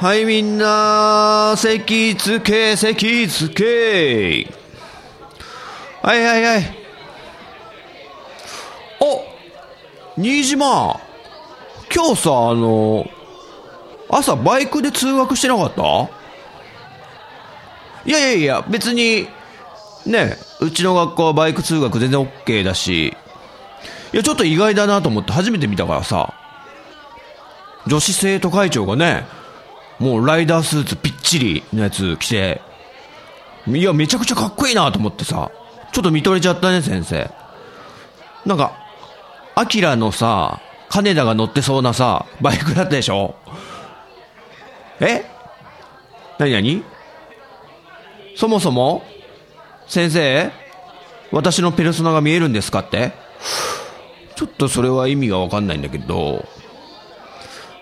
はい。はいみんな、席つけ、席つけ。はいはいはい。お新島。今日さ、あの、朝バイクで通学してなかった？いやいやいや、別に、ね、うちの学校はバイク通学全然 OK だし、いや、ちょっと意外だなと思って初めて見たからさ、女子生徒会長がね、もうライダースーツぴっちりのやつ着て、いや、めちゃくちゃかっこいいなと思ってさ、ちょっと見とれちゃったね、先生。なんか、アキラのさ、金田が乗ってそうなさ、バイクだったでしょ？え？何何そもそも先生私のペルソナが見えるんですかって？ちょっとそれは意味がわかんないんだけど、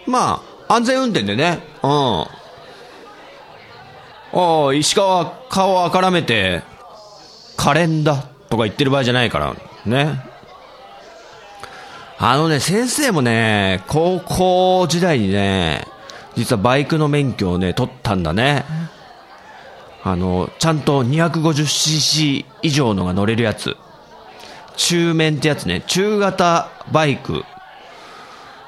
まあ、安全運転でね。うん。ああ、石川、顔をあからめて、可憐だとか言ってる場合じゃないから、ね。あのね、先生もね、高校時代にね、実はバイクの免許をね、取ったんだね。あの、ちゃんと 250cc 以上のが乗れるやつ。中面ってやつね、中型バイク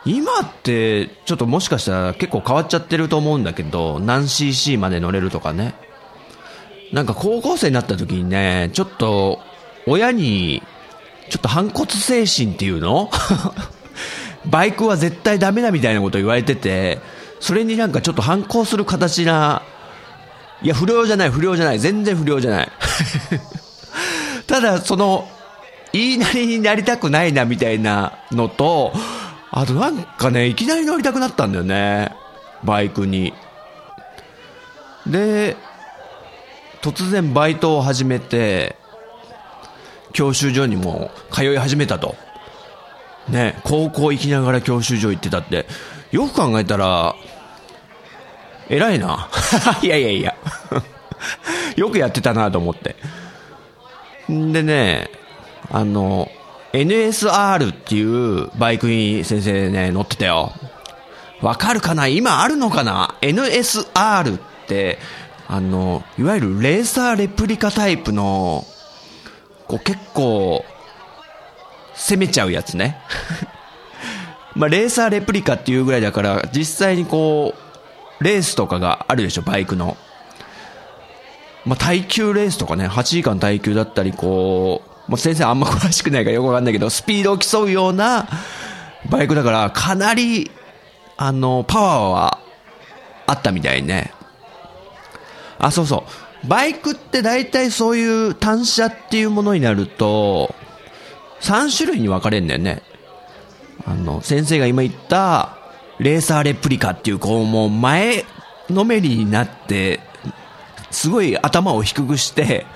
今ってちょっともしかしたら結構変わっちゃってると思うんだけど何 cc まで乗れるとかね。なんか高校生になった時にねちょっと親にちょっと反骨精神っていうの？バイクは絶対ダメだみたいなこと言われててそれになんかちょっと反抗する形ないや不良じゃない不良じゃない全然不良じゃない。ただその言いなりになりたくないなみたいなのとあとなんかね、いきなり乗りたくなったんだよね。バイクに。で、突然バイトを始めて、教習所にも通い始めたと。ね、高校行きながら教習所行ってたって、よく考えたら、偉いな。いやいやいや。よくやってたなと思って。んでね、あの、NSR っていうバイクに先生ね、乗ってたよ。わかるかな？今あるのかな ?NSR って、あの、いわゆるレーサーレプリカタイプの、こう結構、攻めちゃうやつね。まあ、レーサーレプリカっていうぐらいだから、実際にこう、レースとかがあるでしょ、バイクの。まあ、耐久レースとかね、8時間耐久だったり、こう、もう先生あんま詳しくないからよくわかんないけど、スピードを競うようなバイクだから、かなり、あの、パワーはあったみたいね。あ、そうそう。バイクって大体そういう単車っていうものになると、3種類に分かれるんだよね。あの、先生が今言った、レーサーレプリカっていう、こう、もう前のめりになって、すごい頭を低くして、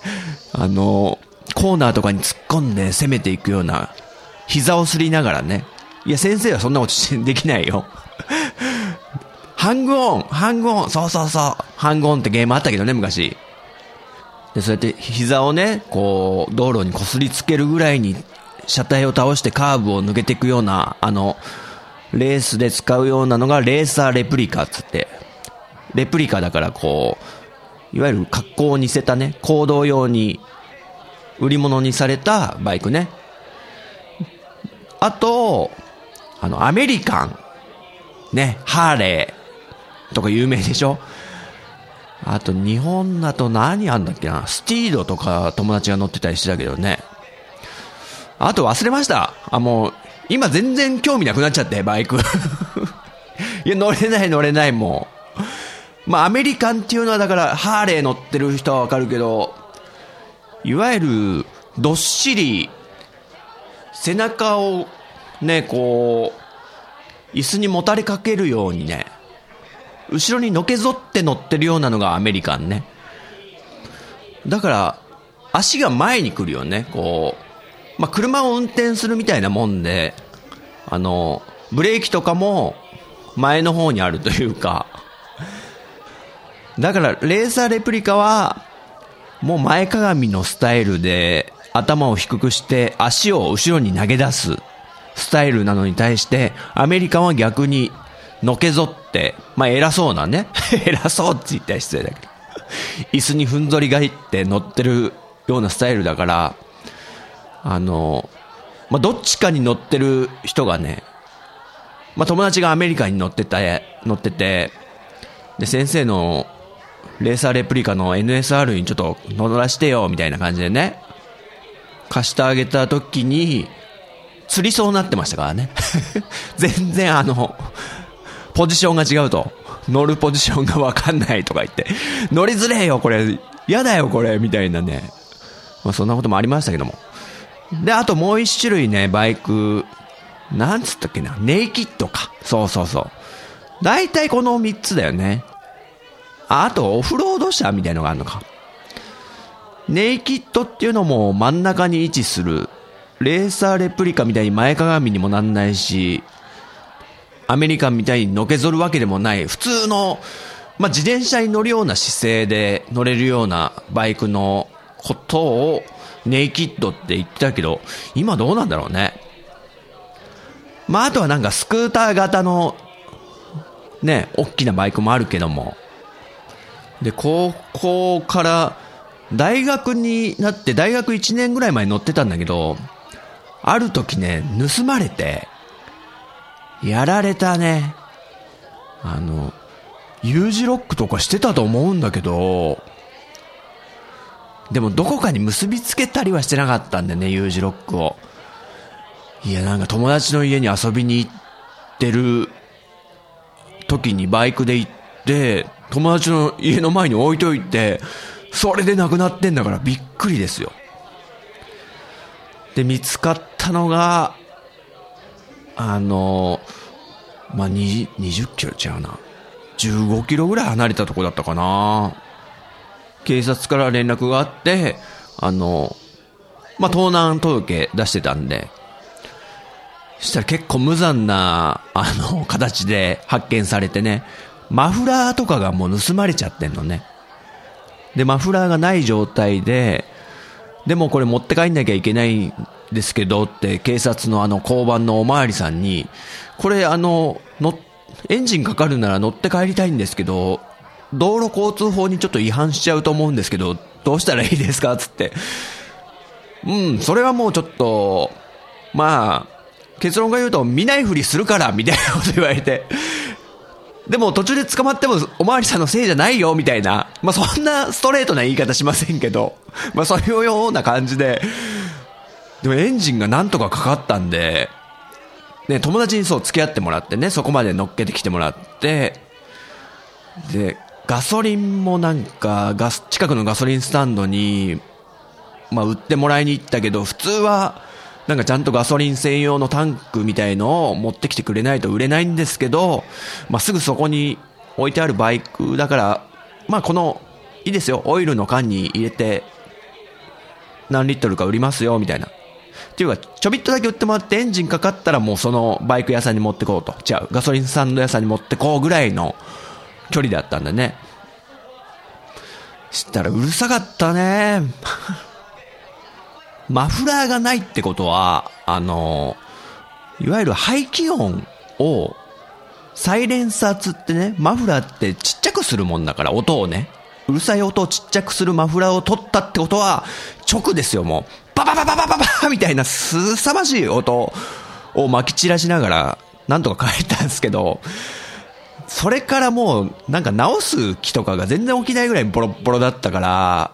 あの、コーナーとかに突っ込んで攻めていくような、膝をすりながらね。いや、先生はそんなことしできないよ。ハングオンハングオンそうそうそうハングオンってゲームあったけどね、昔。で、そうやって膝をね、こう、道路に擦りつけるぐらいに、車体を倒してカーブを抜けていくような、あの、レースで使うようなのがレーサーレプリカっつって。レプリカだからこう、いわゆる格好を似せたね、行動用に売り物にされたバイクね。あと、あの、アメリカン。ね、ハーレーとか有名でしょあと、日本だと何あんだっけなスティードとか友達が乗ってたりしてたけどね。あと忘れました。あ、もう、今全然興味なくなっちゃって、バイク。いや、乗れない乗れないもう。まあ、アメリカンっていうのはだから、ハーレー乗ってる人はわかるけど、いわゆる、どっしり、背中をね、こう、椅子にもたれかけるようにね、後ろにのけぞって乗ってるようなのがアメリカンね。だから、足が前に来るよね、こう。まあ、車を運転するみたいなもんで、あの、ブレーキとかも前の方にあるというか、だから、レーサーレプリカは、もう前かがみのスタイルで、頭を低くして足を後ろに投げ出すスタイルなのに対して、アメリカは逆にのけぞって、まあ偉そうなね、偉そうって言ったら失礼だけど、椅子にふんぞり返って乗ってるようなスタイルだから、あの、まあどっちかに乗ってる人がね、まあ友達がアメリカに乗ってた、乗ってて、で先生のレーサーレプリカの NSR にちょっと乗らしてよ、みたいな感じでね、貸してあげた時に、釣りそうになってましたからね。全然あの、ポジションが違うと。乗るポジションがわかんないとか言って、乗りづれえよ、これ。嫌だよ、これ。みたいなね。まあそんなこともありましたけども。で、あともう一種類ね、バイク、なんつったっけな、ネイキッドか。そうそうそう。大体この三つだよね。あ、あとオフロード車みたいのがあるのか。ネイキッドっていうのも真ん中に位置する。レーサーレプリカみたいに前かがみにもなんないし、アメリカンみたいにのけぞるわけでもない、普通の、まあ、自転車に乗るような姿勢で乗れるようなバイクのことをネイキッドって言ってたけど、今どうなんだろうね。まあ、あとはなんかスクーター型の、ね、大きなバイクもあるけども、で、高校から大学になって大学1年ぐらい前に乗ってたんだけど、ある時ね、盗まれて、やられたね。あの、U 字ロックとかしてたと思うんだけど、でもどこかに結びつけたりはしてなかったんだよね、U 字ロックを。いや、なんか友達の家に遊びに行ってる時にバイクで行って、友達の家の前に置いといて、それで亡くなってんだからびっくりですよ。で、見つかったのが、あの、まあ、20, 20キロ違うな。15キロぐらい離れたとこだったかな。警察から連絡があって、あの、まあ、盗難届出してたんで、そしたら結構無残な、あの、形で発見されてね、マフラーとかがもう盗まれちゃってんのね。で、マフラーがない状態で、でもこれ持って帰んなきゃいけないんですけどって警察のあの交番のおまわりさんに、これあの、の、エンジンかかるなら乗って帰りたいんですけど、道路交通法にちょっと違反しちゃうと思うんですけど、どうしたらいいですかつって。うん、それはもうちょっと、まあ、結論が言うと見ないふりするから、みたいなこと言われて。でも途中で捕まってもおまわりさんのせいじゃないよ、みたいな。まあそんなストレートな言い方しませんけど。まあそういうような感じで。でもエンジンがなんとかかかったんで、ね、友達にそう付き合ってもらってね、そこまで乗っけてきてもらって、で、ガソリンもなんか、ガス、近くのガソリンスタンドに、まあ売ってもらいに行ったけど、普通は、なんかちゃんとガソリン専用のタンクみたいのを持ってきてくれないと売れないんですけど、まあ、すぐそこに置いてあるバイクだから、まあ、この、いいですよ、オイルの缶に入れて、何リットルか売りますよ、みたいな。っていうか、ちょびっとだけ売ってもらってエンジンかかったらもうそのバイク屋さんに持ってこうと。違う、ガソリンスタンド屋さんに持ってこうぐらいの距離だったんだね。したらうるさかったね。マフラーがないってことは、あの、いわゆる排気音を、サイレンサーつってね、マフラーってちっちゃくするもんだから、音をね。うるさい音をちっちゃくするマフラーを取ったってことは、直ですよ、もう。バババババババみたいなすさまじい音を撒き散らしながら、なんとか帰ったんですけど、それからもう、なんか直す気とかが全然起きないぐらいボロボロだったから、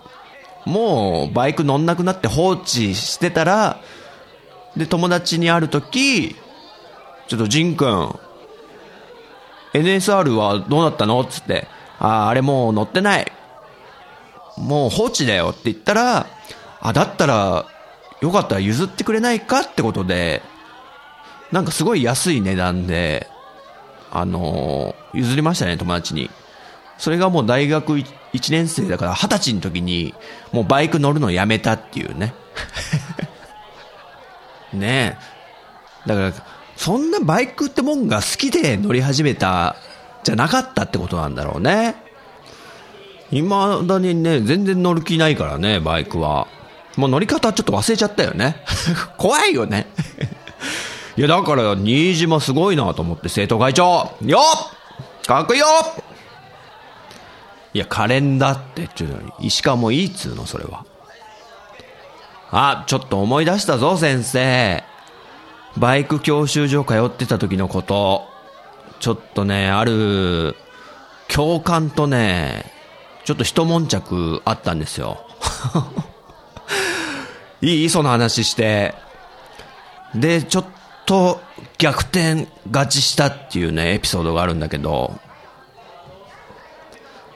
もうバイク乗んなくなって放置してたら、で、友達にある時、ちょっとジン君、NSR はどうなったの？つって、ああ、あれもう乗ってない。もう放置だよって言ったら、あ、だったら、よかったら譲ってくれないかってことで、なんかすごい安い値段で、あのー、譲りましたね、友達に。それがもう大学行って1年生だから20歳の時に、もうバイク乗るのやめたっていうね。ねえ。だから、そんなバイクってもんが好きで乗り始めた、じゃなかったってことなんだろうね。未だにね、全然乗る気ないからね、バイクは。もう乗り方ちょっと忘れちゃったよね。怖いよね。いや、だから、新島すごいなと思って、生徒会長よっかっこいいよいや、可憐だって、ちょっと、石川もいいっつうの、それは。あ、ちょっと思い出したぞ、先生。バイク教習所通ってた時のこと。ちょっとね、ある、教官とね、ちょっと一悶着あったんですよ。いいその話して。で、ちょっと逆転勝ちしたっていうね、エピソードがあるんだけど、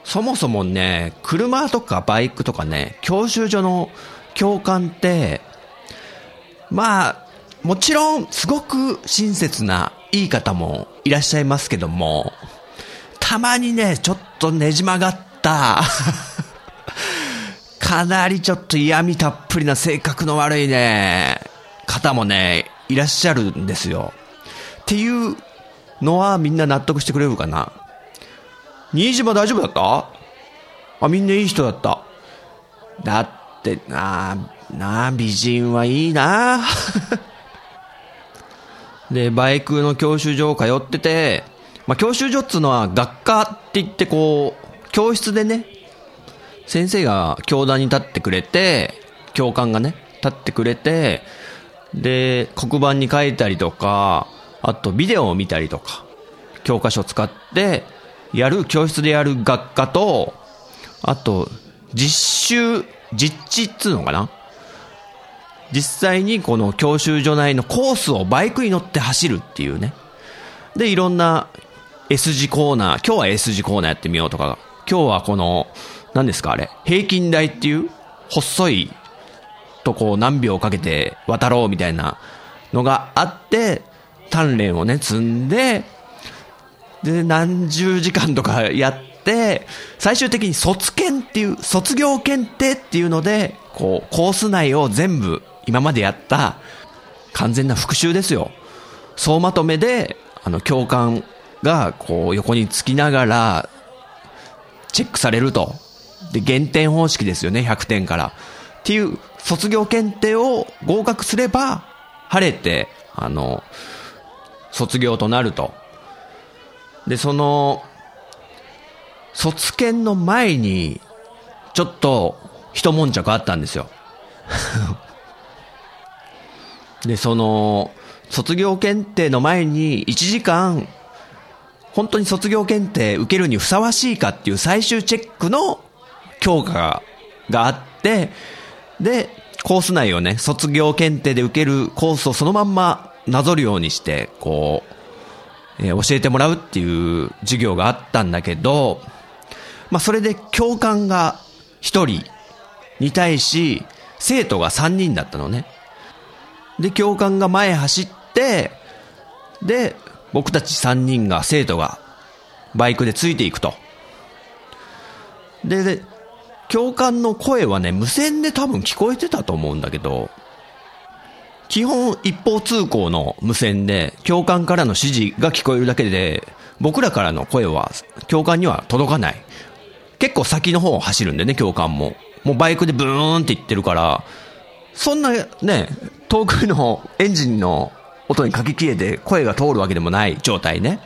そもそもね、車とかバイクとかね、教習所の教官って、まあ、もちろんすごく親切ないい方もいらっしゃいますけども、たまにね、ちょっとねじ曲がった。かなりちょっと嫌味たっぷりな性格の悪いね、方もね、いらっしゃるんですよ。っていうのはみんな納得してくれるかな。新島大丈夫だった？あ、みんないい人だった。だってなあなあ美人はいいな で、バイクの教習所を通ってて、まあ、教習所っつうのは学科って言ってこう、教室でね、先生が教壇に立ってくれて、教官がね、立ってくれて、で、黒板に書いたりとか、あとビデオを見たりとか、教科書を使ってやる、教室でやる学科と、あと、実習、実地っつうのかな？実際にこの教習所内のコースをバイクに乗って走るっていうね。で、いろんな S 字コーナー、今日は S 字コーナーやってみようとか、今日はこの、何ですかあれ、平均台っていう細いとこう何秒かけて渡ろうみたいなのがあって、鍛錬をね、積んで、で、何十時間とかやって、最終的に卒検っていう、卒業検定っていうので、こう、コース内を全部今までやった完全な復習ですよ。総まとめで、あの、教官が、こう、横につきながら、チェックされると。で、減点方式ですよね、100点から。っていう、卒業検定を合格すれば、晴れて、あの、卒業となると。で、その、卒検の前に、ちょっと、一悶着あったんですよ。で、その、卒業検定の前に1時間、本当に卒業検定受けるにふさわしいかっていう最終チェックの強化があって、で、コース内をね、卒業検定で受けるコースをそのまんまなぞるようにして、こう、えー、教えてもらうっていう授業があったんだけど、まあそれで教官が1人に対し、生徒が3人だったのね。で、教官が前走って、で、僕たち3人が、生徒が、バイクでついていくと。で、で教官の声はね、無線で多分聞こえてたと思うんだけど、基本一方通行の無線で、教官からの指示が聞こえるだけで、僕らからの声は教官には届かない。結構先の方を走るんでね、教官も。もうバイクでブーンって行ってるから、そんなね、遠くのエンジンの音にかき消えて声が通るわけでもない状態ね。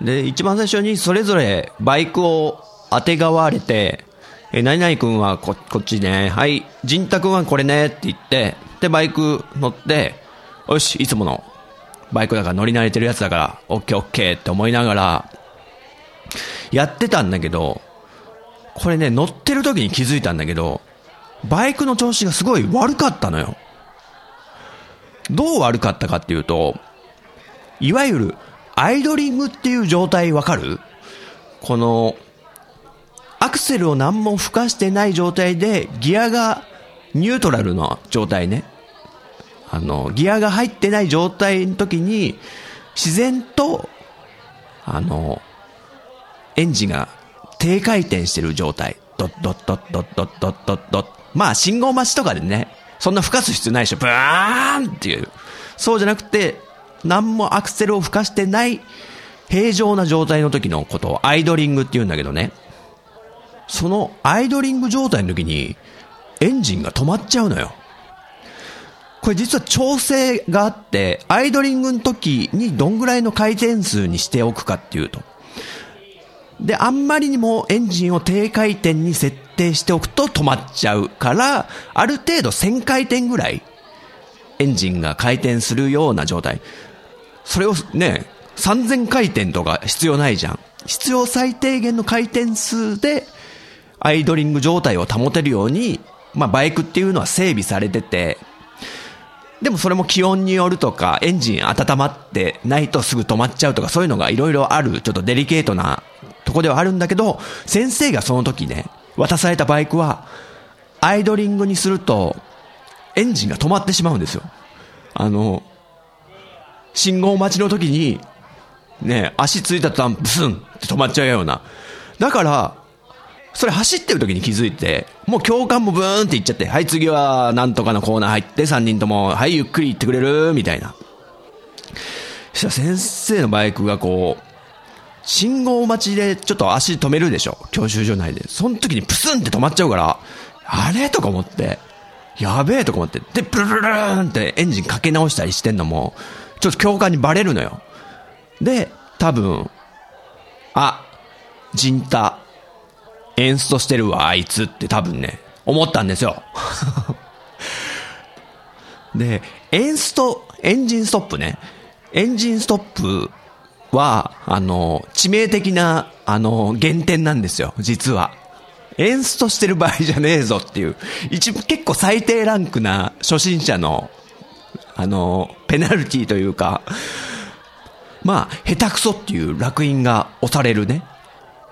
で、一番最初にそれぞれバイクを当てがわれて、え、何々君はここっちね、はい、仁太君はこれねって言って、で、バイク乗って、よし、いつものバイクだから乗り慣れてるやつだから、オッケーオッケーって思いながら、やってたんだけど、これね、乗ってる時に気づいたんだけど、バイクの調子がすごい悪かったのよ。どう悪かったかっていうと、いわゆるアイドリングっていう状態わかる？この、アクセルを何も吹かしてない状態で、ギアがニュートラルの状態ね。あの、ギアが入ってない状態の時に、自然と、あの、エンジンが低回転してる状態。ドッドッドッドッドッドッドッドッ。まあ、信号待ちとかでね、そんな吹かす必要ないでしょ。ブーンっていう。そうじゃなくて、何もアクセルを吹かしてない平常な状態の時のことをアイドリングって言うんだけどね。そのアイドリング状態の時にエンジンが止まっちゃうのよ。これ実は調整があって、アイドリングの時にどんぐらいの回転数にしておくかっていうと。で、あんまりにもエンジンを低回転に設定しておくと止まっちゃうから、ある程度1000回転ぐらいエンジンが回転するような状態。それをね、3000回転とか必要ないじゃん。必要最低限の回転数で、アイドリング状態を保てるように、まあバイクっていうのは整備されてて、でもそれも気温によるとか、エンジン温まってないとすぐ止まっちゃうとか、そういうのがいろいろある、ちょっとデリケートなとこではあるんだけど、先生がその時ね、渡されたバイクは、アイドリングにすると、エンジンが止まってしまうんですよ。あの、信号待ちの時に、ね、足ついた途端ブスンって止まっちゃうような。だから、それ走ってる時に気づいて、もう共感もブーンっていっちゃって、はい次はなんとかのコーナー入って3人とも、はいゆっくり行ってくれるみたいな。そしたら先生のバイクがこう、信号待ちでちょっと足止めるでしょ教習所内で。その時にプスンって止まっちゃうから、あれ？とか思って、やべえとか思って、で、プルルルーンってエンジンかけ直したりしてんのも、ちょっと教官にバレるのよ。で、多分、あ、ジンタ、エンストしてるわ、あいつって多分ね、思ったんですよ。で、エンスト、エンジンストップね。エンジンストップは、あの、致命的な、あの、減点なんですよ、実は。エンストしてる場合じゃねえぞっていう、一部結構最低ランクな初心者のあの、ペナルティというか、まあ、下手くそっていう楽印が押されるね、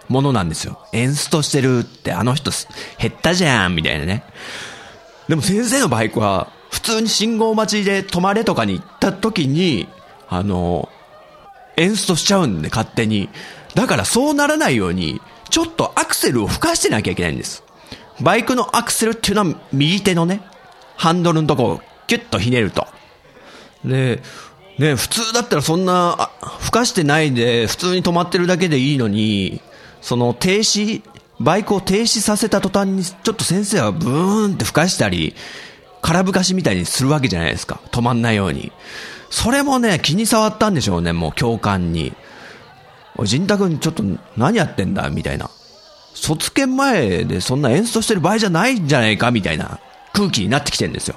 ものなんですよ。エンストしてるってあの人減ったじゃん、みたいなね。でも先生のバイクは、普通に信号待ちで止まれとかに行った時に、あの、エンストしちゃうんで、勝手に。だからそうならないように、ちょっとアクセルを吹かしてなきゃいけないんです。バイクのアクセルっていうのは右手のね、ハンドルのとこをキュッとひねると。で、ね、普通だったらそんな、吹かしてないで、普通に止まってるだけでいいのに、その停止、バイクを停止させた途端に、ちょっと先生はブーンって吹かしたり、空吹かしみたいにするわけじゃないですか。止まんないように。それもね、気に障ったんでしょうね、もう教官に。おい、仁太君ちょっと何やってんだみたいな。卒検前でそんな演奏してる場合じゃないんじゃないかみたいな空気になってきてるんですよ。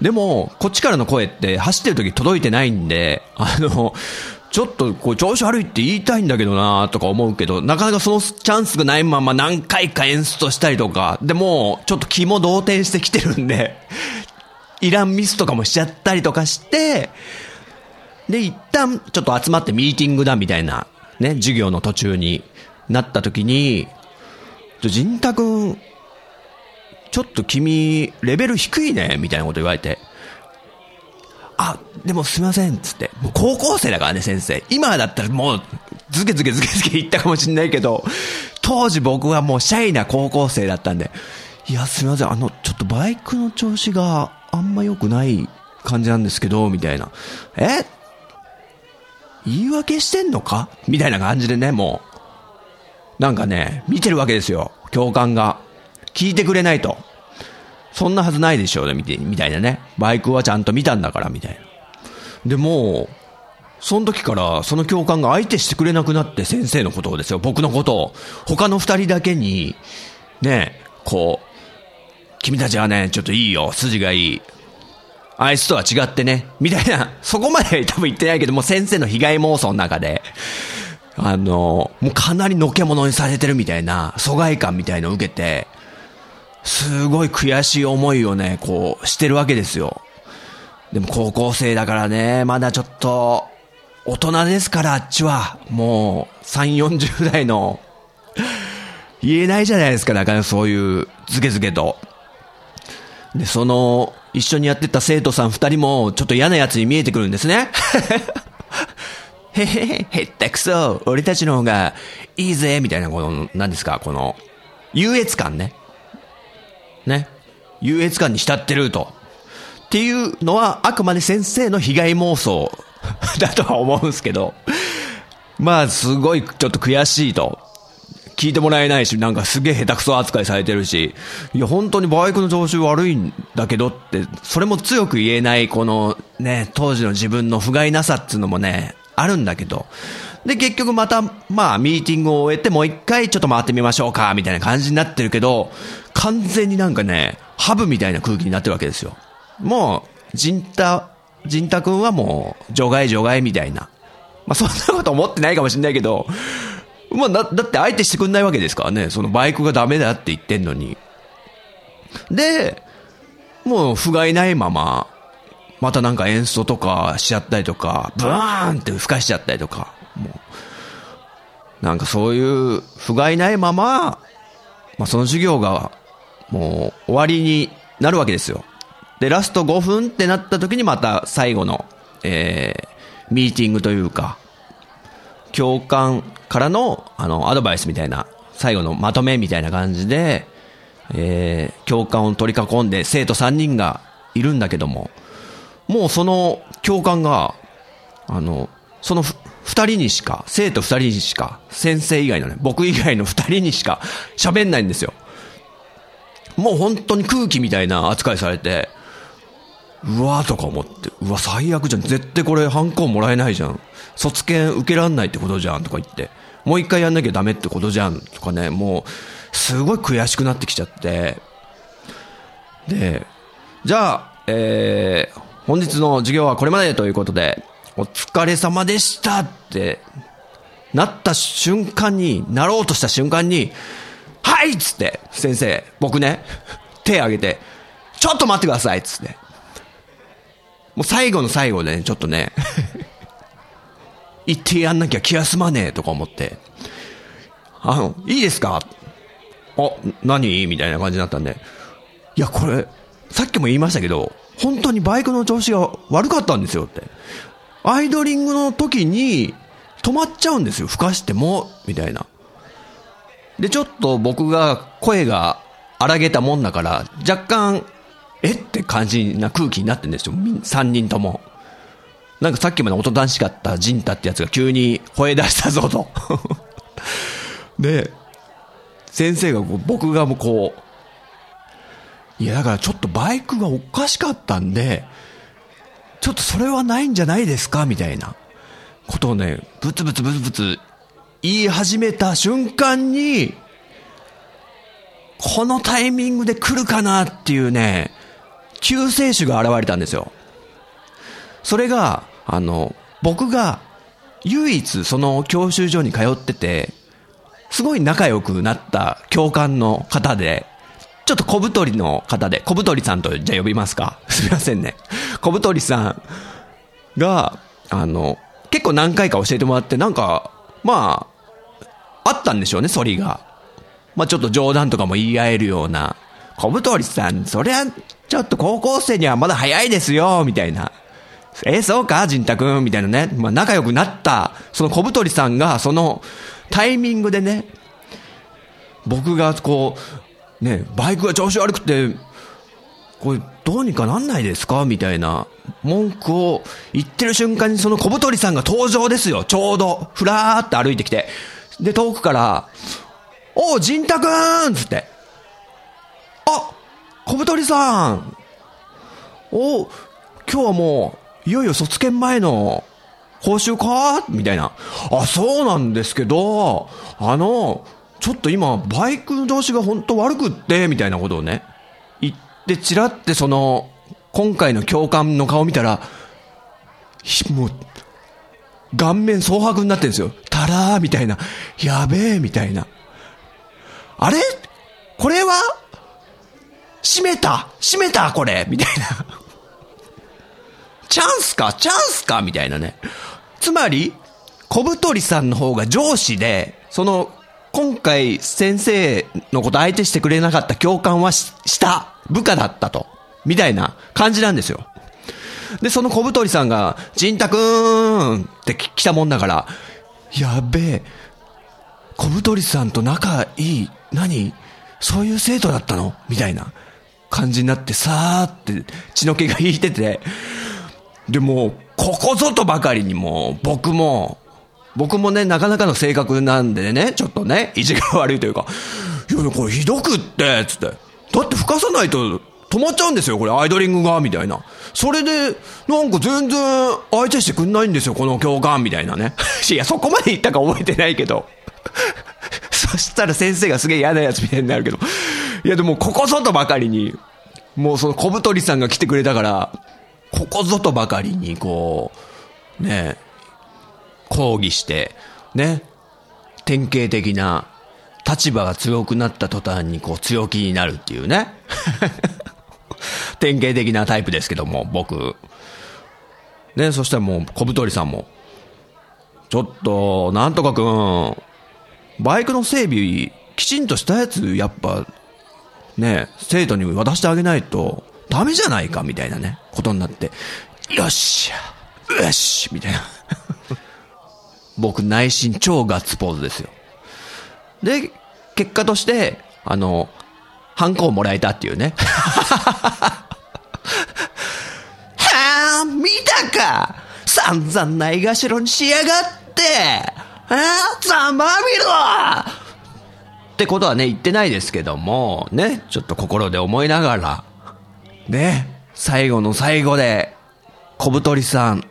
でも、こっちからの声って走ってる時届いてないんで、あの、ちょっとこう調子悪いって言いたいんだけどなとか思うけど、なかなかそのチャンスがないまま何回か演出としたりとか、でも、ちょっと気も動転してきてるんで、いらんミスとかもしちゃったりとかして、で、一旦ちょっと集まってミーティングだみたいな、ね、授業の途中になった時に、仁太君、ちょっと君、レベル低いね、みたいなこと言われて。あ、でもすいません、つって。もう高校生だからね、先生。今だったらもう、ズケズケズケズケ言ったかもしんないけど、当時僕はもうシャイな高校生だったんで、いや、すいません、あの、ちょっとバイクの調子があんま良くない感じなんですけど、みたいな。え？言い訳してんのか？みたいな感じでね、もう。なんかね、見てるわけですよ、教官が。聞いてくれないと。そんなはずないでしょうね、みたいなね。バイクはちゃんと見たんだから、みたいな。でも、その時からその教官が相手してくれなくなって先生のことをですよ、僕のことを。他の二人だけに、ね、こう、君たちはね、ちょっといいよ、筋がいい。あいつとは違ってね、みたいな、そこまで多分言ってないけども、先生の被害妄想の中で、あの、もうかなりのけ者にされてるみたいな、疎外感みたいのを受けて、すごい悔しい思いをね、こう、してるわけですよ。でも高校生だからね、まだちょっと、大人ですから、あっちは。もう、3、40代の、言えないじゃないですか、なかなかそういう、ズケズケと。で、その、一緒にやってた生徒さん二人も、ちょっと嫌な奴に見えてくるんですね。へへへ、へったくそ、俺たちの方がいいぜ、みたいな、この、何ですか、この、優越感ね。ね。優越感に浸ってると。っていうのは、あくまで先生の被害妄想 だとは思うんですけど、まあ、すごいちょっと悔しいと。聞いてもらえないし、なんかすげえ下手くそ扱いされてるし、いや、本当にバイクの調子悪いんだけどって、それも強く言えない、このね、当時の自分の不甲斐なさっていうのもね、あるんだけど、で、結局また、まあ、ミーティングを終えて、もう一回ちょっと回ってみましょうか、みたいな感じになってるけど、完全になんかね、ハブみたいな空気になってるわけですよ。もう、ジンタ、ジンタ君はもう、除外除外みたいな。まあ、そんなこと思ってないかもしれないけど、まあ、だ、だって相手してくんないわけですからね。そのバイクがダメだって言ってんのに。で、もう、不甲斐ないまま、またなんか演奏とかしちゃったりとか、ブーンって吹かしちゃったりとか、もう、なんかそういう不甲斐ないまま、まあその授業がもう終わりになるわけですよ。で、ラスト5分ってなった時にまた最後の、えー、ミーティングというか、教官からの、あの、アドバイスみたいな、最後のまとめみたいな感じで、えー、教官を取り囲んで生徒3人がいるんだけども、もうその教官が、あの、その二人にしか、生徒二人にしか、先生以外のね、僕以外の二人にしか喋んないんですよ。もう本当に空気みたいな扱いされて、うわーとか思って、うわ、最悪じゃん。絶対これ、ハンコもらえないじゃん。卒検受けらんないってことじゃん。とか言って。もう一回やんなきゃダメってことじゃん。とかね、もう、すごい悔しくなってきちゃって。で、じゃあ、えー、本日の授業はこれまでということで、お疲れ様でしたってなった瞬間に、なろうとした瞬間に、はいっつって、先生、僕ね、手挙げて、ちょっと待ってくださいっつって。もう最後の最後でね、ちょっとね、言ってやんなきゃ気休まねえとか思って、あの、いいですか？あ、何？みたいな感じになったんで、いや、これ、さっきも言いましたけど、本当にバイクの調子が悪かったんですよって。アイドリングの時に止まっちゃうんですよ。吹かしても、みたいな。で、ちょっと僕が声が荒げたもんだから、若干、え？って感じな空気になってんですよ。3人とも。なんかさっきまでおとなしかったジンタってやつが急に吠え出したぞと。で、先生が僕がもうこう、いや、だからちょっとバイクがおかしかったんで、ちょっとそれはないんじゃないですか？みたいなことをね、ブツブツブツブツ言い始めた瞬間に、このタイミングで来るかなっていうね、救世主が現れたんですよ。それが、あの、僕が唯一その教習所に通ってて、すごい仲良くなった教官の方で、ちょっと小太りの方で、小太りさんとじゃあ呼びますか。すみませんね。小太りさんが、あの、結構何回か教えてもらって、なんか、まあ、あったんでしょうね、反りが。まあちょっと冗談とかも言い合えるような。小太りさん、そりゃ、ちょっと高校生にはまだ早いですよ、みたいな。えそうか仁太くんみたいなね。まあ仲良くなった、その小太りさんが、そのタイミングでね、僕がこう、ね、バイクが調子悪くて、これどうにかなんないですか？みたいな文句を言ってる瞬間にその小太りさんが登場ですよ。ちょうど、ふらーって歩いてきて。で、遠くから、おう、仁太くんつって。あ小太りさんおう今日はもう、いよいよ卒検前の講習か?みたいな。あ、そうなんですけど、あの、ちょっと今、バイクの調子が本当悪くって、みたいなことをね、言って、ちらってその、今回の教官の顔見たら、もう、顔面蒼白になってるんですよ。たらーみたいな。やべえみたいな。あれ？これは？閉めた？閉めたこれ？みたいな。チャンスか？チャンスか？みたいなね。つまり、小太りさんの方が上司で、その、今回先生のこと相手してくれなかった教官はしした部下だったと。みたいな感じなんですよ。で、その小太りさんが、ジンタくーんって来たもんだから、やべえ、小太りさんと仲いい、何そういう生徒だったの？みたいな感じになって、さーって血の気が引いてて、でも、ここぞとばかりにも、僕も、僕もね、なかなかの性格なんでね、ちょっとね、意地が悪いというか、いや、これひどくって、つって。だって吹かさないと止まっちゃうんですよ、これ、アイドリングが、みたいな。それで、なんか全然相手してくんないんですよ、この教官、みたいなね。いや、そこまで言ったか覚えてないけど。そしたら先生がすげえ嫌なやつみたいになるけど。いや、でも、ここぞとばかりに、もうその小太りさんが来てくれたから、ここぞとばかりに、こう、ね、抗議して、ね、典型的な、立場が強くなった途端にこう強気になるっていうね。典型的なタイプですけども、僕。ね、そしたらもう小太りさんも、ちょっと、なんとかくん、バイクの整備、きちんとしたやつ、やっぱ、ね、生徒に渡してあげないと、ダメじゃないか、みたいなね、ことになって、よっしゃ、よし、みたいな。僕内心超ガッツポーズですよ。で、結果として、あの、ハンコをもらえたっていうね。はあ、見たか散々ないがしろにしやがってああ、ざまみろってことはね、言ってないですけども、ね、ちょっと心で思いながら、ね、最後の最後で、小太りさん、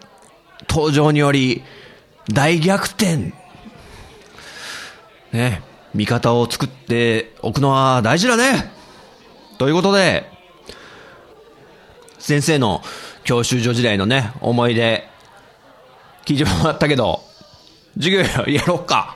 登場により、大逆転。ね、味方を作っておくのは大事だね。ということで、先生の教習所時代のね、思い出、聞いてもらったけど、授業やろうか。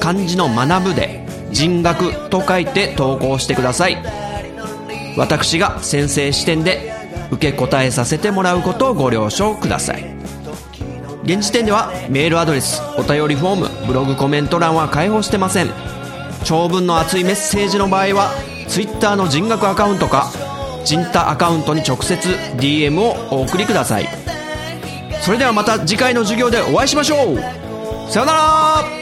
漢字の学ぶで人学と書いて投稿してください。私が先生視点で受け答えさせてもらうことをご了承ください。現時点ではメールアドレスお便りフォームブログコメント欄は開放してません。長文の熱いメッセージの場合は Twitter の人学アカウントか人太アカウントに直接 DM をお送りください。それではまた次回の授業でお会いしましょう。さよなら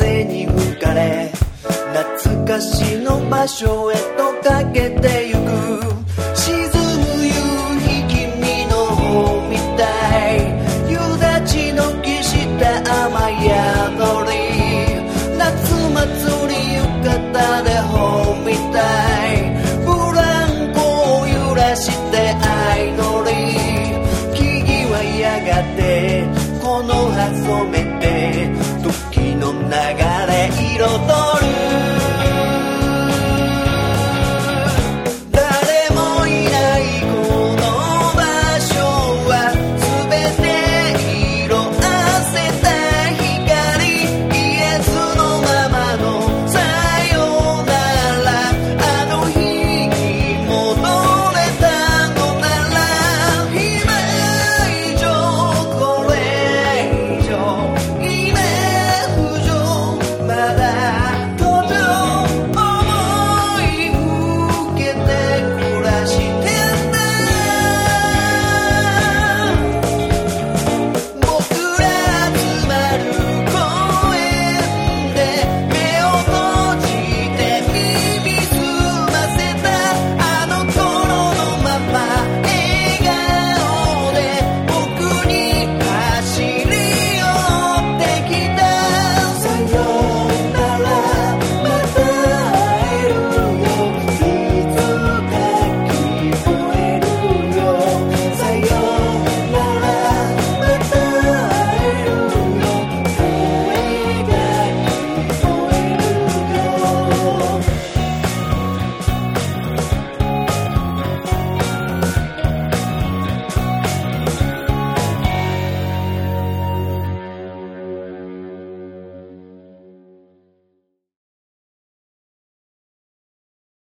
風に吹かれ懐かしの場所へとかけて